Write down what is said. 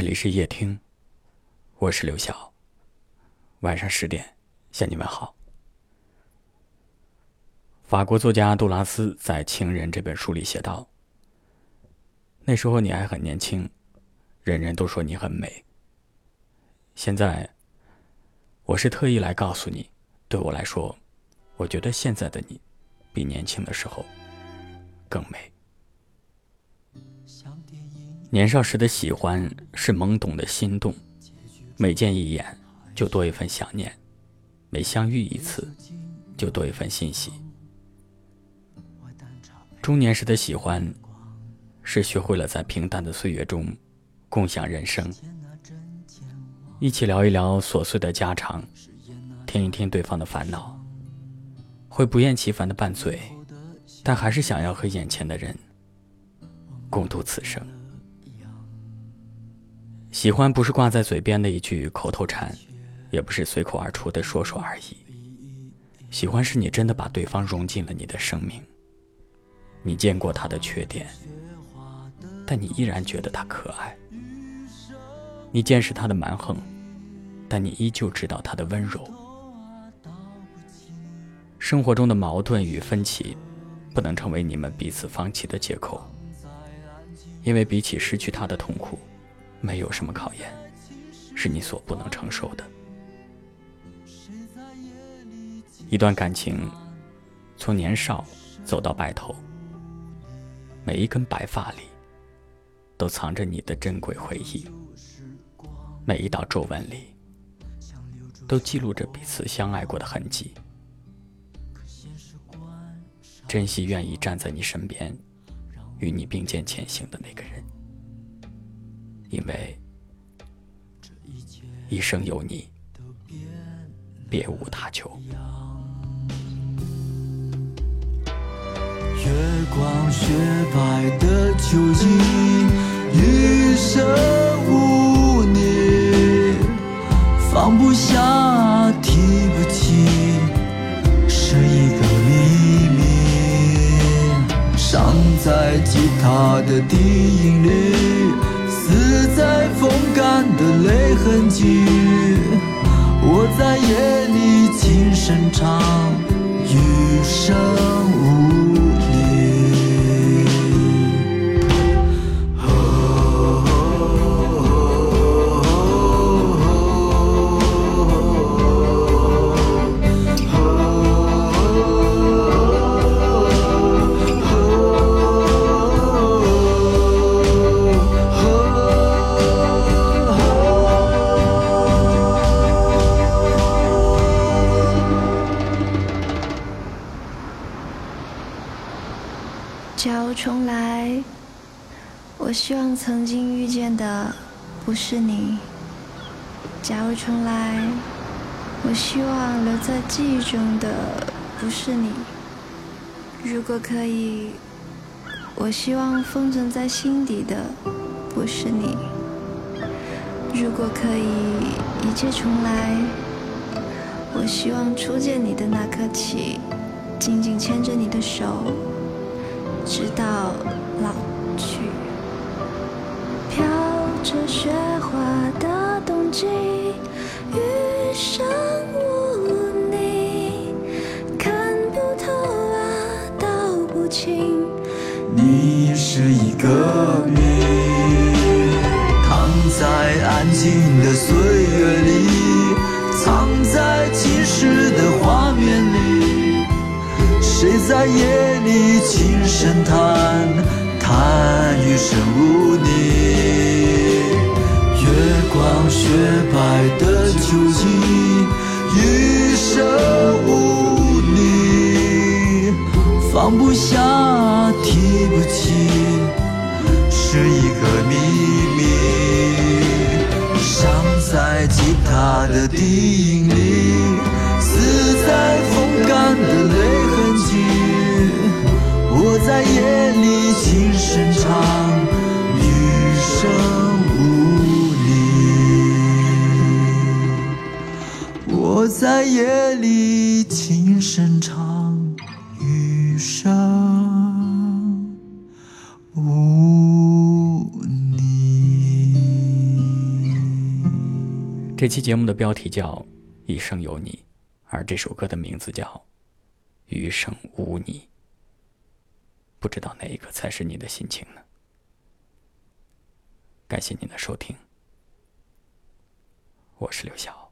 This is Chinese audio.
这里是夜听，我是刘晓。晚上十点向你们好。法国作家杜拉斯在《情人》这本书里写道：“那时候你还很年轻，人人都说你很美。现在，我是特意来告诉你，对我来说，我觉得现在的你，比年轻的时候更美。”年少时的喜欢是懵懂的心动，每见一眼就多一份想念，每相遇一次就多一份欣喜。中年时的喜欢是学会了在平淡的岁月中共享人生，一起聊一聊琐碎的家常，听一听对方的烦恼，会不厌其烦的拌嘴，但还是想要和眼前的人共度此生。喜欢不是挂在嘴边的一句口头禅，也不是随口而出的说说而已。喜欢是你真的把对方融进了你的生命。你见过他的缺点，但你依然觉得他可爱。你见识他的蛮横，但你依旧知道他的温柔。生活中的矛盾与分歧，不能成为你们彼此放弃的借口，因为比起失去他的痛苦。没有什么考验是你所不能承受的。一段感情从年少走到白头，每一根白发里都藏着你的珍贵回忆，每一道皱纹里都记录着彼此相爱过的痕迹。珍惜愿意站在你身边，与你并肩前行的那个人。因为一生有你，别无他求。月光雪白的秋季，余生无你，放不下，提不起，是一个秘密，伤在吉他的低音里。死在风干的泪痕迹，我在夜里轻声唱，我希望曾经遇见的不是你。假如重来，我希望留在记忆中的不是你。如果可以，我希望封存在心底的不是你。如果可以一切重来，我希望初见你的那刻起，紧紧牵着你的手。直到老去，不清。你是一个谜，躺在安静的岁月里，藏在侵蚀的画面里，谁在夜里轻？声叹，叹余生无你。月光雪白的秋季，余生无。放不下，提不起，是一个秘密。伤在吉他的低音里，死在风干的泪痕迹。我在夜里轻声唱，余生无你。我在夜里轻这期节目的标题叫《一生有你》，而这首歌的名字叫《余生无你》。不知道哪一个才是你的心情呢？感谢您的收听，我是刘晓。